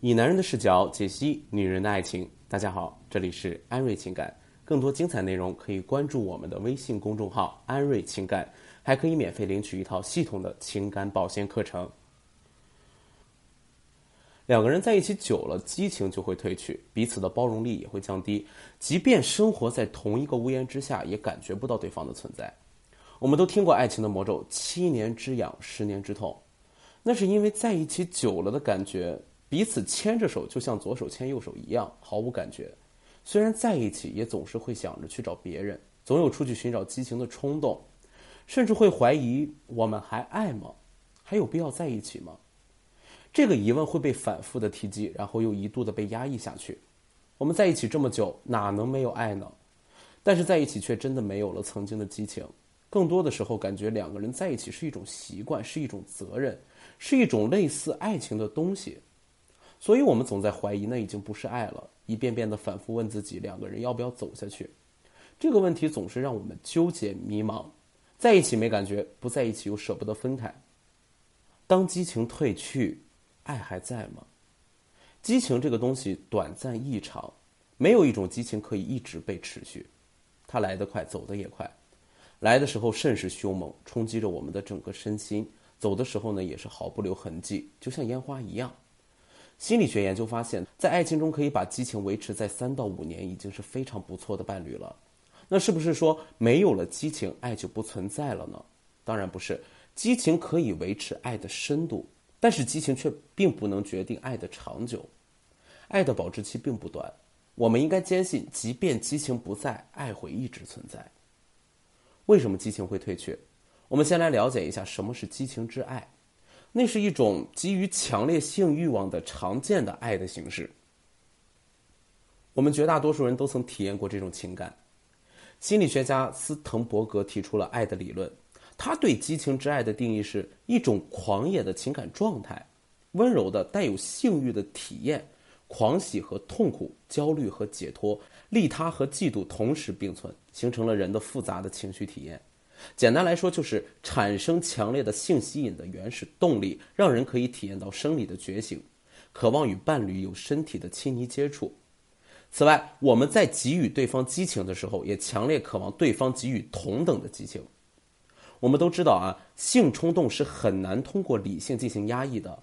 以男人的视角解析女人的爱情。大家好，这里是安瑞情感，更多精彩内容可以关注我们的微信公众号“安瑞情感”，还可以免费领取一套系统的情感保鲜课程。两个人在一起久了，激情就会褪去，彼此的包容力也会降低，即便生活在同一个屋檐之下，也感觉不到对方的存在。我们都听过爱情的魔咒：七年之痒，十年之痛。那是因为在一起久了的感觉，彼此牵着手就像左手牵右手一样，毫无感觉。虽然在一起，也总是会想着去找别人，总有出去寻找激情的冲动，甚至会怀疑我们还爱吗？还有必要在一起吗？这个疑问会被反复的提及，然后又一度的被压抑下去。我们在一起这么久，哪能没有爱呢？但是在一起却真的没有了曾经的激情。更多的时候，感觉两个人在一起是一种习惯，是一种责任，是一种类似爱情的东西。所以，我们总在怀疑，那已经不是爱了。一遍遍的反复问自己，两个人要不要走下去？这个问题总是让我们纠结迷茫。在一起没感觉，不在一起又舍不得分开。当激情褪去。爱还在吗？激情这个东西短暂异常，没有一种激情可以一直被持续。它来得快，走得也快。来的时候甚是凶猛，冲击着我们的整个身心；走的时候呢，也是毫不留痕迹，就像烟花一样。心理学研究发现，在爱情中可以把激情维持在三到五年，已经是非常不错的伴侣了。那是不是说没有了激情，爱就不存在了呢？当然不是，激情可以维持爱的深度。但是激情却并不能决定爱的长久，爱的保质期并不短。我们应该坚信，即便激情不在，爱会一直存在。为什么激情会退却？我们先来了解一下什么是激情之爱。那是一种基于强烈性欲望的常见的爱的形式。我们绝大多数人都曾体验过这种情感。心理学家斯滕伯格提出了爱的理论。他对激情之爱的定义是一种狂野的情感状态，温柔的带有性欲的体验，狂喜和痛苦，焦虑和解脱，利他和嫉妒同时并存，形成了人的复杂的情绪体验。简单来说，就是产生强烈的性吸引的原始动力，让人可以体验到生理的觉醒，渴望与伴侣有身体的亲昵接触。此外，我们在给予对方激情的时候，也强烈渴望对方给予同等的激情。我们都知道啊，性冲动是很难通过理性进行压抑的，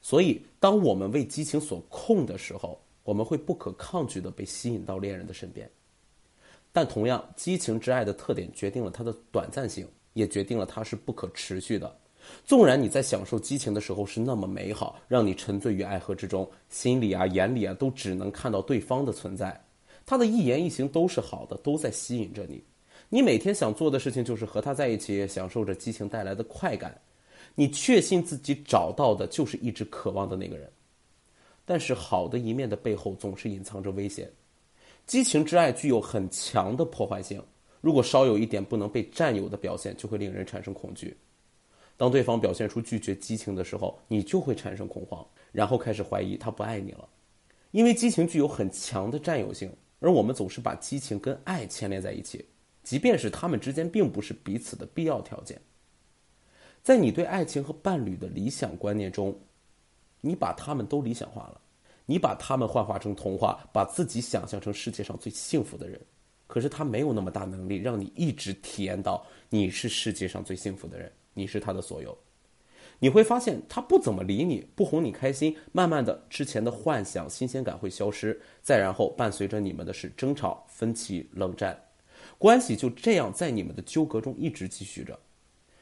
所以当我们为激情所控的时候，我们会不可抗拒的被吸引到恋人的身边。但同样，激情之爱的特点决定了它的短暂性，也决定了它是不可持续的。纵然你在享受激情的时候是那么美好，让你沉醉于爱河之中，心里啊、眼里啊都只能看到对方的存在，他的一言一行都是好的，都在吸引着你。你每天想做的事情就是和他在一起，享受着激情带来的快感。你确信自己找到的就是一直渴望的那个人。但是好的一面的背后总是隐藏着危险。激情之爱具有很强的破坏性，如果稍有一点不能被占有的表现，就会令人产生恐惧。当对方表现出拒绝激情的时候，你就会产生恐慌，然后开始怀疑他不爱你了。因为激情具有很强的占有性，而我们总是把激情跟爱牵连在一起。即便是他们之间并不是彼此的必要条件，在你对爱情和伴侣的理想观念中，你把他们都理想化了，你把他们幻化成童话，把自己想象成世界上最幸福的人。可是他没有那么大能力让你一直体验到你是世界上最幸福的人，你是他的所有。你会发现他不怎么理你，不哄你开心，慢慢的之前的幻想新鲜感会消失，再然后伴随着你们的是争吵、分歧、冷战。关系就这样在你们的纠葛中一直继续着，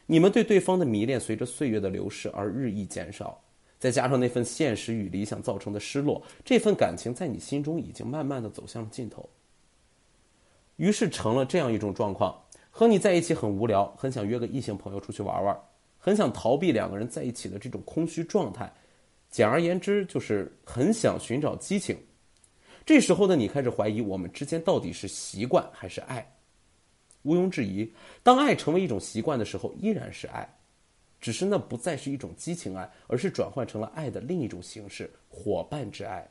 你们对对方的迷恋随着岁月的流逝而日益减少，再加上那份现实与理想造成的失落，这份感情在你心中已经慢慢的走向了尽头。于是成了这样一种状况：和你在一起很无聊，很想约个异性朋友出去玩玩，很想逃避两个人在一起的这种空虚状态。简而言之，就是很想寻找激情。这时候的你开始怀疑，我们之间到底是习惯还是爱？毋庸置疑，当爱成为一种习惯的时候，依然是爱，只是那不再是一种激情爱，而是转换成了爱的另一种形式——伙伴之爱。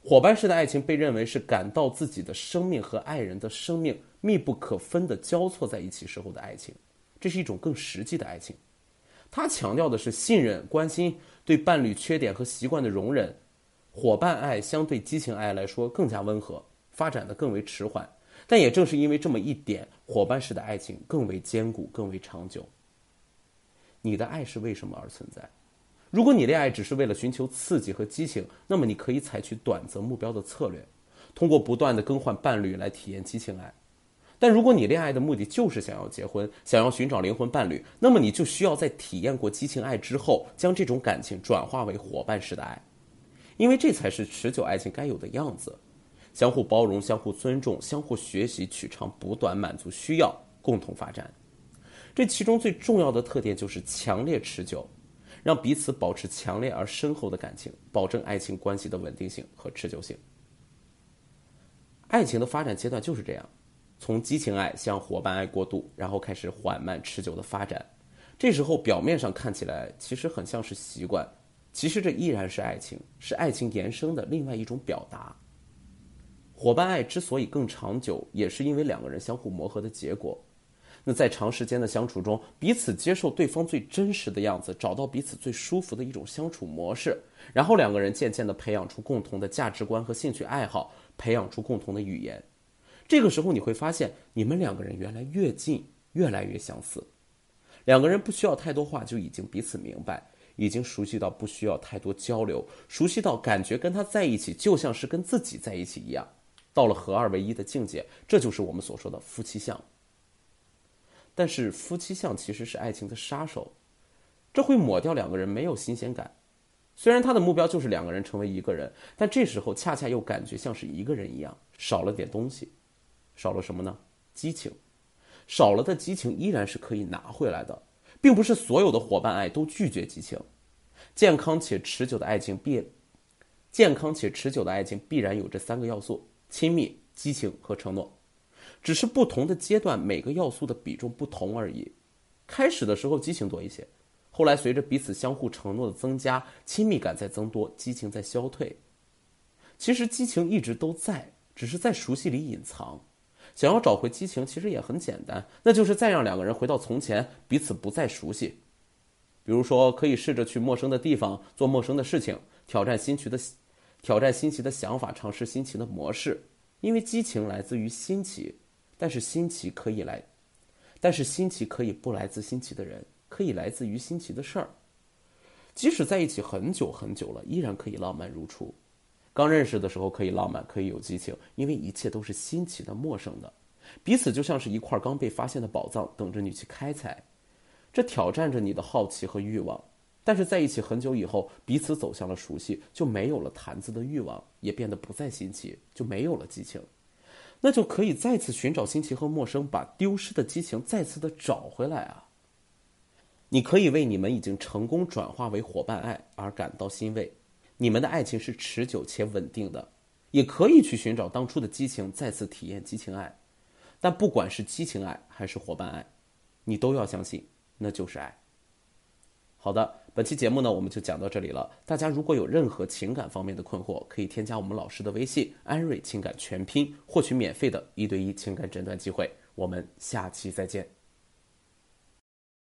伙伴式的爱情被认为是感到自己的生命和爱人的生命密不可分的交错在一起时候的爱情，这是一种更实际的爱情。它强调的是信任、关心，对伴侣缺点和习惯的容忍，伙伴爱相对激情爱来说更加温和，发展的更为迟缓。但也正是因为这么一点，伙伴式的爱情更为坚固，更为长久。你的爱是为什么而存在？如果你恋爱只是为了寻求刺激和激情，那么你可以采取短则目标的策略，通过不断的更换伴侣来体验激情爱。但如果你恋爱的目的就是想要结婚，想要寻找灵魂伴侣，那么你就需要在体验过激情爱之后，将这种感情转化为伙伴式的爱，因为这才是持久爱情该有的样子。相互包容、相互尊重、相互学习、取长补短、满足需要、共同发展。这其中最重要的特点就是强烈持久，让彼此保持强烈而深厚的感情，保证爱情关系的稳定性和持久性。爱情的发展阶段就是这样，从激情爱向伙伴爱过渡，然后开始缓慢持久的发展。这时候表面上看起来其实很像是习惯，其实这依然是爱情，是爱情延伸的另外一种表达。伙伴爱之所以更长久，也是因为两个人相互磨合的结果。那在长时间的相处中，彼此接受对方最真实的样子，找到彼此最舒服的一种相处模式，然后两个人渐渐地培养出共同的价值观和兴趣爱好，培养出共同的语言。这个时候你会发现，你们两个人原来越近，越来越相似。两个人不需要太多话，就已经彼此明白，已经熟悉到不需要太多交流，熟悉到感觉跟他在一起就像是跟自己在一起一样。到了合二为一的境界，这就是我们所说的夫妻相。但是夫妻相其实是爱情的杀手，这会抹掉两个人没有新鲜感。虽然他的目标就是两个人成为一个人，但这时候恰恰又感觉像是一个人一样，少了点东西。少了什么呢？激情。少了的激情依然是可以拿回来的，并不是所有的伙伴爱都拒绝激情。健康且持久的爱情必，健康且持久的爱情必然有这三个要素。亲密、激情和承诺，只是不同的阶段，每个要素的比重不同而已。开始的时候激情多一些，后来随着彼此相互承诺的增加，亲密感在增多，激情在消退。其实激情一直都在，只是在熟悉里隐藏。想要找回激情，其实也很简单，那就是再让两个人回到从前，彼此不再熟悉。比如说，可以试着去陌生的地方做陌生的事情，挑战新奇的。挑战新奇的想法，尝试新奇的模式，因为激情来自于新奇，但是新奇可以来，但是新奇可以不来自新奇的人，可以来自于新奇的事儿。即使在一起很久很久了，依然可以浪漫如初。刚认识的时候可以浪漫，可以有激情，因为一切都是新奇的、陌生的，彼此就像是一块刚被发现的宝藏，等着你去开采。这挑战着你的好奇和欲望。但是在一起很久以后，彼此走向了熟悉，就没有了谈资的欲望，也变得不再新奇，就没有了激情，那就可以再次寻找新奇和陌生，把丢失的激情再次的找回来啊！你可以为你们已经成功转化为伙伴爱而感到欣慰，你们的爱情是持久且稳定的，也可以去寻找当初的激情，再次体验激情爱。但不管是激情爱还是伙伴爱，你都要相信，那就是爱。好的，本期节目呢，我们就讲到这里了。大家如果有任何情感方面的困惑，可以添加我们老师的微信“安瑞情感全拼”，获取免费的一对一情感诊断机会。我们下期再见。